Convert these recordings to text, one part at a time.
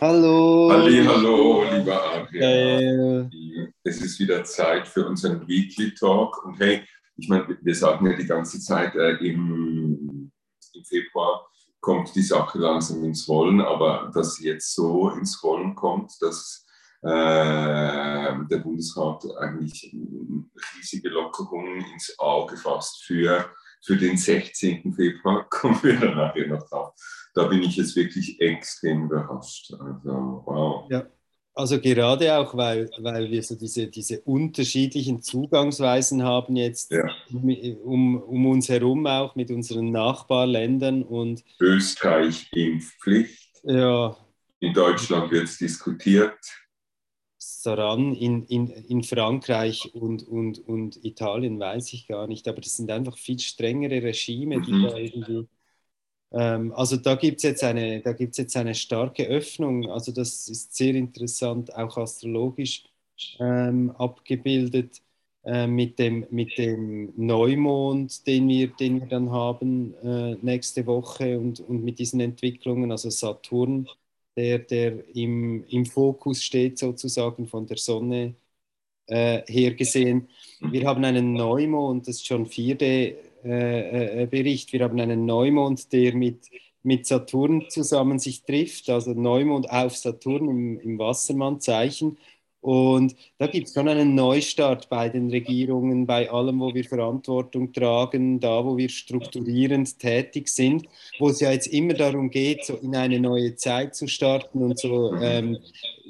Hallo. Halli, hallo, lieber Adrian. Es ist wieder Zeit für unseren Weekly Talk. Und hey, ich meine, wir sagen ja die ganze Zeit, äh, im, im Februar kommt die Sache langsam ins Rollen, aber dass sie jetzt so ins Rollen kommt, dass äh, der Bundesrat eigentlich riesige Lockerungen ins Auge fasst für, für den 16. Februar, kommen wir dann nachher noch drauf da bin ich jetzt wirklich extrem überrascht. Also, wow. Ja, also gerade auch, weil, weil wir so diese, diese unterschiedlichen Zugangsweisen haben jetzt ja. um, um uns herum auch mit unseren Nachbarländern und Österreich Impfpflicht. Ja. In Deutschland wird es diskutiert. Daran in, in, in Frankreich und, und, und Italien weiß ich gar nicht, aber das sind einfach viel strengere Regime, die mhm. da irgendwie also da gibt es jetzt, eine, jetzt eine starke Öffnung. Also das ist sehr interessant, auch astrologisch ähm, abgebildet äh, mit, dem, mit dem Neumond, den wir, den wir dann haben äh, nächste Woche und, und mit diesen Entwicklungen, also Saturn, der, der im, im Fokus steht sozusagen von der Sonne äh, her gesehen. Wir haben einen Neumond, das ist schon 4D äh, äh, Bericht. Wir haben einen Neumond, der mit, mit Saturn zusammen sich trifft, also Neumond auf Saturn im, im Wassermannzeichen. Und da gibt es schon einen Neustart bei den Regierungen, bei allem, wo wir Verantwortung tragen, da, wo wir strukturierend tätig sind, wo es ja jetzt immer darum geht, so in eine neue Zeit zu starten und so ähm,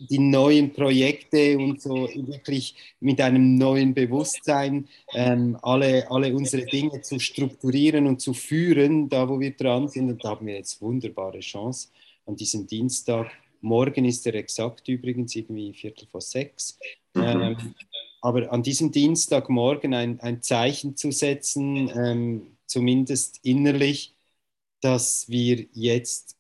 die neuen Projekte und so wirklich mit einem neuen Bewusstsein ähm, alle, alle unsere Dinge zu strukturieren und zu führen, da, wo wir dran sind. Und da haben wir jetzt wunderbare Chance an diesem Dienstag Morgen ist er exakt übrigens irgendwie Viertel vor sechs. Mhm. Ähm, aber an diesem Dienstagmorgen ein, ein Zeichen zu setzen, ähm, zumindest innerlich, dass wir jetzt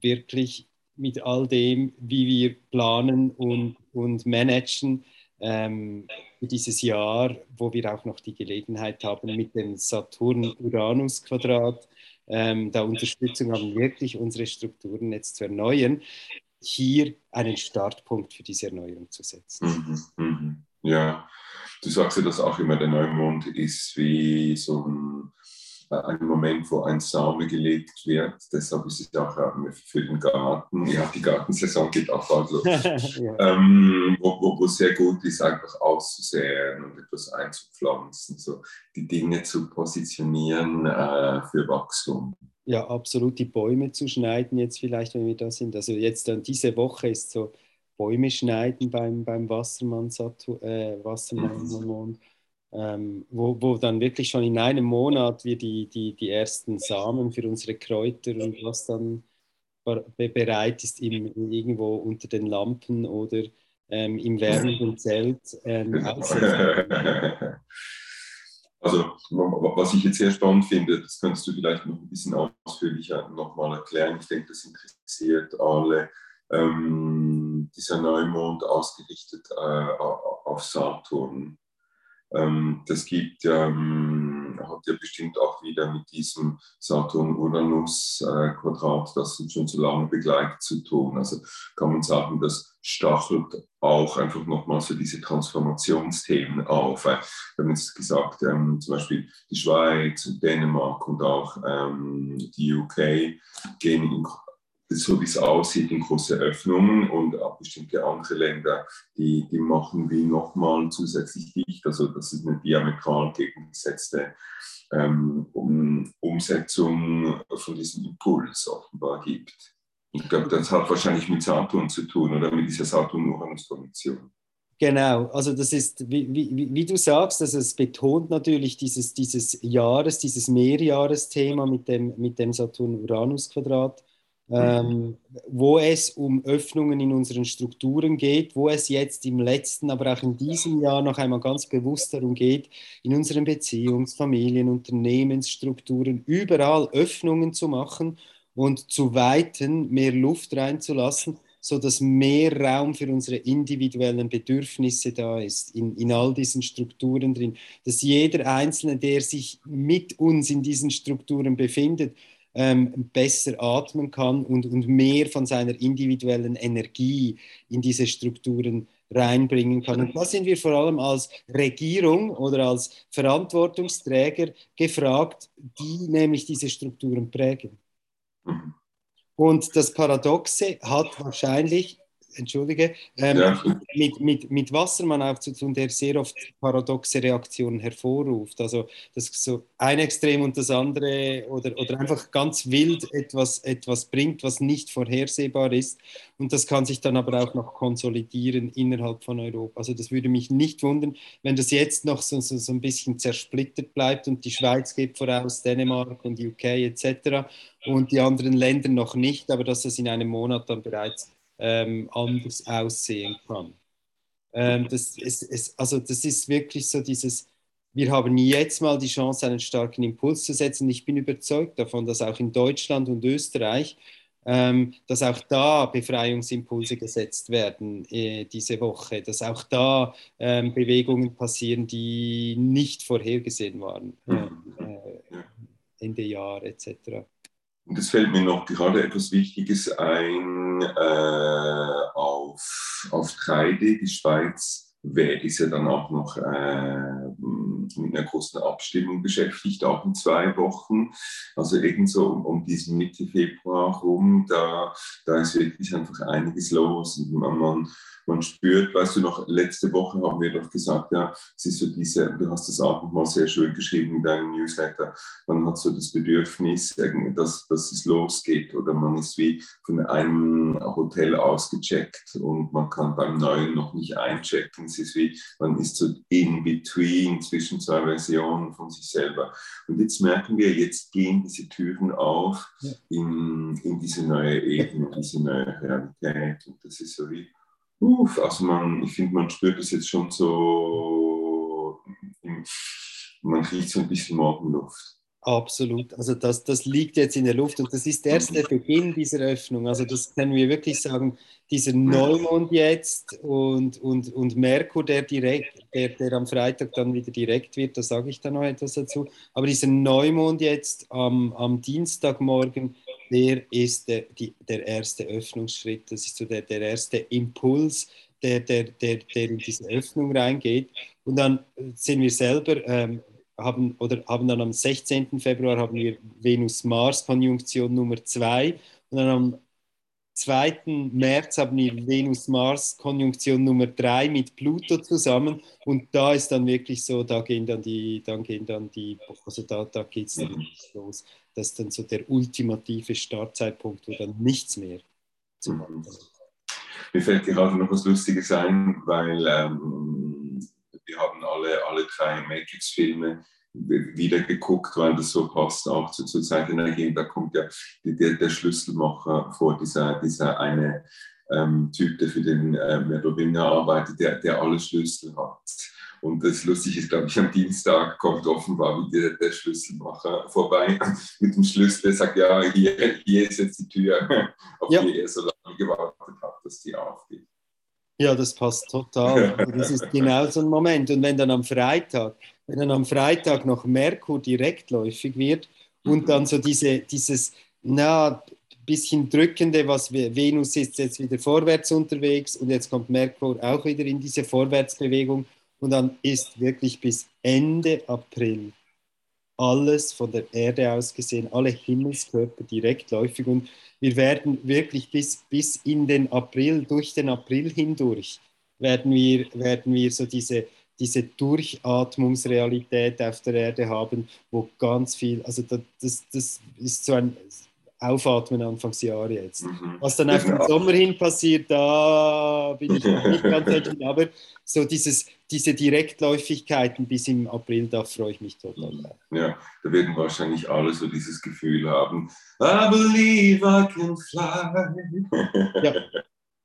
wirklich mit all dem, wie wir planen und, und managen, ähm, für dieses Jahr, wo wir auch noch die Gelegenheit haben, mit dem Saturn-Uranus-Quadrat ähm, da Unterstützung haben, wirklich unsere Strukturen jetzt zu erneuern hier einen Startpunkt für diese Erneuerung zu setzen. Mhm, mhm. Ja, du sagst ja, dass auch immer der Neumond ist wie so ein, äh, ein Moment, wo ein Same gelegt wird. Deshalb ist es auch ähm, für den Garten, ja, die Gartensaison geht auch bald los, ja. ähm, wo, wo, wo, sehr gut ist, einfach auszusäen und etwas einzupflanzen, so die Dinge zu positionieren äh, für Wachstum ja, absolut die Bäume zu schneiden, jetzt vielleicht, wenn wir da sind. Also jetzt dann diese Woche ist so Bäume schneiden beim, beim Wassermann, äh, Wassermann ähm, wo, wo dann wirklich schon in einem Monat wir die, die, die ersten Samen für unsere Kräuter und was dann bereit ist, im, irgendwo unter den Lampen oder ähm, im wärmenden Zelt ähm, Also was ich jetzt sehr spannend finde, das kannst du vielleicht noch ein bisschen ausführlicher nochmal erklären. Ich denke, das interessiert alle. Ähm, dieser Neumond ausgerichtet äh, auf Saturn. Ähm, das gibt, ähm, hat ja bestimmt auch wieder mit diesem Saturn-Uranus-Quadrat, das uns schon so lange begleitet, zu tun. Also kann man sagen, das stachelt auch einfach nochmal so diese Transformationsthemen auf. Wir haben jetzt gesagt, ähm, zum Beispiel die Schweiz und Dänemark und auch ähm, die UK gehen in so wie es aussieht, in große Öffnungen und auch bestimmte andere Länder, die, die machen wie nochmal zusätzlich dicht. Also das ist eine diametral gegengesetzte ähm, um, Umsetzung von diesem Impuls offenbar gibt. Ich glaube, das hat wahrscheinlich mit Saturn zu tun oder mit dieser Saturn-Uranus-Konjunktion. Genau, also das ist, wie, wie, wie, du sagst, also es betont natürlich dieses, dieses Jahres, dieses Mehrjahresthema mit dem, mit dem Saturn-Uranus-Quadrat ähm, wo es um Öffnungen in unseren Strukturen geht, wo es jetzt im letzten, aber auch in diesem Jahr noch einmal ganz bewusst darum geht, in unseren Beziehungs-, Familien-, Unternehmensstrukturen überall Öffnungen zu machen und zu weiten mehr Luft reinzulassen, sodass mehr Raum für unsere individuellen Bedürfnisse da ist, in, in all diesen Strukturen drin, dass jeder Einzelne, der sich mit uns in diesen Strukturen befindet, ähm, besser atmen kann und, und mehr von seiner individuellen Energie in diese Strukturen reinbringen kann. Und da sind wir vor allem als Regierung oder als Verantwortungsträger gefragt, die nämlich diese Strukturen prägen. Mhm. Und das Paradoxe hat wahrscheinlich entschuldige, ähm, ja. mit, mit, mit Wassermann auch zu tun, der sehr oft paradoxe Reaktionen hervorruft. Also das so ein Extrem und das andere oder, oder einfach ganz wild etwas, etwas bringt, was nicht vorhersehbar ist. Und das kann sich dann aber auch noch konsolidieren innerhalb von Europa. Also das würde mich nicht wundern, wenn das jetzt noch so, so, so ein bisschen zersplittert bleibt und die Schweiz geht voraus, Dänemark und UK etc. und die anderen Länder noch nicht, aber dass das in einem Monat dann bereits ähm, anders aussehen kann. Ähm, das, ist, ist, also das ist wirklich so dieses, wir haben jetzt mal die Chance, einen starken Impuls zu setzen. Ich bin überzeugt davon, dass auch in Deutschland und Österreich, ähm, dass auch da Befreiungsimpulse gesetzt werden äh, diese Woche, dass auch da ähm, Bewegungen passieren, die nicht vorhergesehen waren, äh, äh, Ende Jahr etc. Und es fällt mir noch gerade etwas Wichtiges ein äh, auf, auf 3D. Die Schweiz ist ja dann auch noch äh, mit einer großen Abstimmung beschäftigt, auch in zwei Wochen. Also ebenso um, um diesen Mitte Februar rum, da, da ist wirklich einfach einiges los. Und man, man man spürt, weißt du noch, letzte Woche haben wir doch gesagt, ja, ist so diese, du hast das auch nochmal sehr schön geschrieben in deinem Newsletter, man hat so das Bedürfnis, dass, dass es losgeht oder man ist wie von einem Hotel ausgecheckt und man kann beim neuen noch nicht einchecken. Es ist wie, man ist so in between zwischen zwei Versionen von sich selber. Und jetzt merken wir, jetzt gehen diese Türen auf ja. in, in diese neue Ebene, diese neue Realität. Und das ist so wie, Uff, also man, ich finde, man spürt es jetzt schon so, man riecht so ein bisschen Morgenluft. Absolut. Also das, das liegt jetzt in der Luft und das ist erst der Beginn dieser Öffnung. Also das können wir wirklich sagen, dieser Neumond jetzt und, und, und Merkur, der, direkt, der, der am Freitag dann wieder direkt wird, da sage ich dann noch etwas dazu. Aber dieser Neumond jetzt am, am Dienstagmorgen, der ist der, die, der erste Öffnungsschritt. Das ist so der, der erste Impuls, der, der, der, der in diese Öffnung reingeht. Und dann sind wir selber ähm, haben, oder haben dann am 16. Februar haben wir Venus-Mars-Konjunktion Nummer 2 und dann am 2. März haben wir Venus-Mars-Konjunktion Nummer 3 mit Pluto zusammen und da ist dann wirklich so, da gehen dann die, dann gehen dann die, also da, da geht es dann mhm. los. Das ist dann so der ultimative Startzeitpunkt, wo dann nichts mehr zu machen ist. Mir fällt gerade noch was Lustiges ein, weil ähm, wir haben alle, alle drei Matrix-Filme wieder geguckt, weil das so passt auch zu, zur Zeitenergie. Da kommt ja der, der Schlüsselmacher vor, dieser, dieser eine ähm, Typ, der für den äh, Merowinger arbeitet, der, der alle Schlüssel hat. Und das Lustige ist, glaube ich, am Dienstag kommt offenbar wieder der Schlüsselmacher vorbei mit dem Schlüssel, der sagt, ja, hier, hier ist jetzt die Tür, auf ja. die er so lange gewartet hat, dass die aufgeht. Ja, das passt total. Das ist genau so ein Moment. Und wenn dann am Freitag, wenn dann am Freitag noch Merkur direktläufig wird und mhm. dann so diese, dieses, na, bisschen drückende, was wir, Venus ist jetzt wieder vorwärts unterwegs und jetzt kommt Merkur auch wieder in diese Vorwärtsbewegung und dann ist wirklich bis Ende April alles von der Erde aus gesehen, alle Himmelskörper direktläufig und wir werden wirklich bis, bis in den April, durch den April hindurch, werden wir, werden wir so diese, diese Durchatmungsrealität auf der Erde haben, wo ganz viel, also das, das ist so ein Aufatmen Anfangsjahr jetzt. Mhm. Was dann auf den Sommer hin passiert, da bin ich nicht ganz sicher, aber so dieses, diese Direktläufigkeiten bis im April, da freue ich mich total. Mhm. Ja, da werden wahrscheinlich alle so dieses Gefühl haben, I believe I can fly. ja,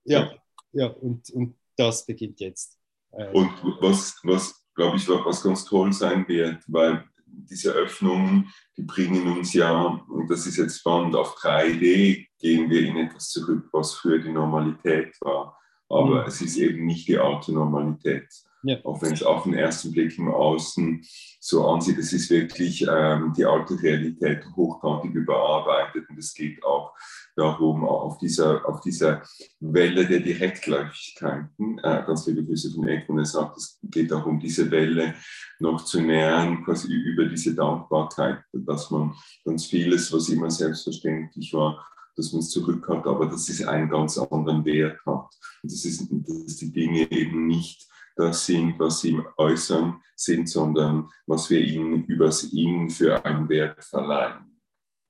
ja, ja und, und das beginnt jetzt. Äh, und was, was glaube ich, was ganz toll sein wird, weil diese Öffnungen, die bringen uns ja, und das ist jetzt spannend, auf 3D gehen wir in etwas zurück, was früher die Normalität war. Aber mhm. es ist eben nicht die alte Normalität. Ja. Auch wenn es auf den ersten Blick im Außen so ansieht, es ist wirklich ähm, die alte Realität hochgradig überarbeitet und es geht auch darum, auf dieser, auf dieser Welle der Direktläufigkeiten, äh, ganz liebe Grüße von Eckmann, er sagt, es geht darum, diese Welle noch zu nähern, quasi über diese Dankbarkeit, dass man ganz vieles, was immer selbstverständlich war, dass man es zurück hat, aber dass es einen ganz anderen Wert hat. Und das ist, dass die Dinge eben nicht das sind, was sie im Äußeren sind, sondern was wir ihnen übers Ihnen für einen Wert verleihen.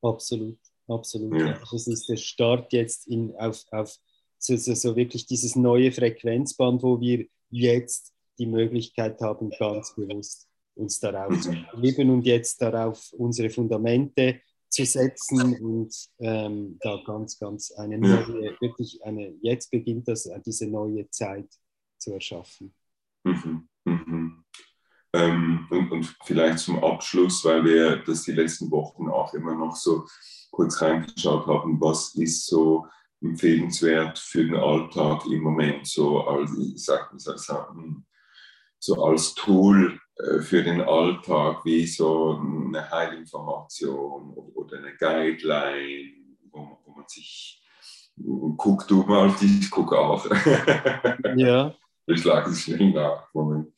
Absolut, absolut. Ja. Das ist der Start jetzt in, auf, auf so, so, so wirklich dieses neue Frequenzband, wo wir jetzt die Möglichkeit haben, ganz bewusst uns darauf mhm. zu leben und jetzt darauf unsere Fundamente zu setzen und ähm, da ganz, ganz eine neue, wirklich eine, jetzt beginnt das, diese neue Zeit zu erschaffen. Mhm, mhm. Ähm, und, und, vielleicht zum Abschluss, weil wir das die letzten Wochen auch immer noch so kurz reingeschaut haben, was ist so empfehlenswert für den Alltag im Moment, so als, ich sag, ich sag, so als Tool äh, für den Alltag, wie so eine Heilinformation oder eine Guideline, wo, wo man sich, guck du mal, ich gucke auch. Ja. Ich es schnell nach. Moment.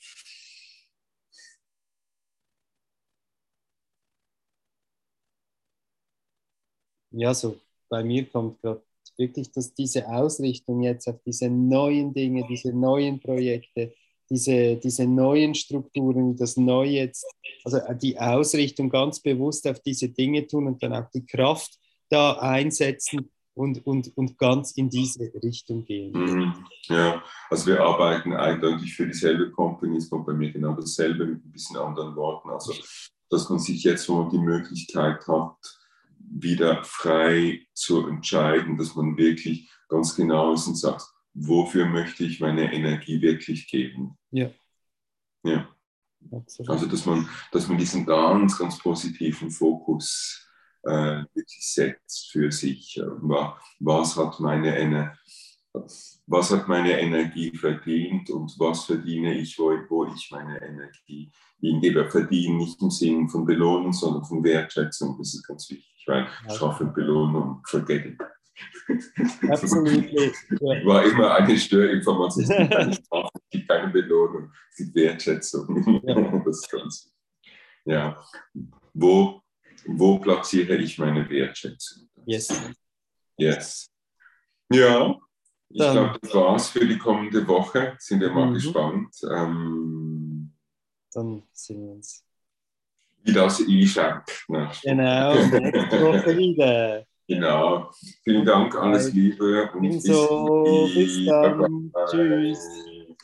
Ja, so bei mir kommt gerade wirklich dass diese Ausrichtung jetzt auf diese neuen Dinge, diese neuen Projekte, diese, diese neuen Strukturen, das Neue jetzt, also die Ausrichtung ganz bewusst auf diese Dinge tun und dann auch die Kraft da einsetzen, und, und, und ganz in diese Richtung gehen. Mhm. Ja, also wir arbeiten eindeutig für dieselbe Company, es kommt bei mir genau dasselbe mit ein bisschen anderen Worten. Also, dass man sich jetzt, wo man die Möglichkeit hat, wieder frei zu entscheiden, dass man wirklich ganz genau ist und sagt, wofür möchte ich meine Energie wirklich geben? Ja. Ja. Absolut. Also, dass man, dass man diesen ganz, ganz positiven Fokus äh, wirklich setzt für sich. Was hat meine Energie? was hat meine Energie verdient und was verdiene ich, wo, wo ich meine Energie hingebe. Verdienen nicht im Sinne von Belohnung, sondern von Wertschätzung. Das ist ganz wichtig, weil ich schaffe Belohnung, forget. Absolut. War immer eine Störinformation. Es gibt keine Strafe, es gibt keine Belohnung, es gibt Wertschätzung. Ja. Das ist ganz wichtig. Ja. Wo wo platziere ich meine Wertschätzung? Yes. Yes. Ja, ich glaube, das war's für die kommende Woche. Sind wir mal mhm. gespannt. Ähm, Dann sehen wir uns. Wie das einschenkt. Genau, nächste Woche wieder. Genau. Vielen Dank, alles Liebe. Und bis, bis dann. Tschüss.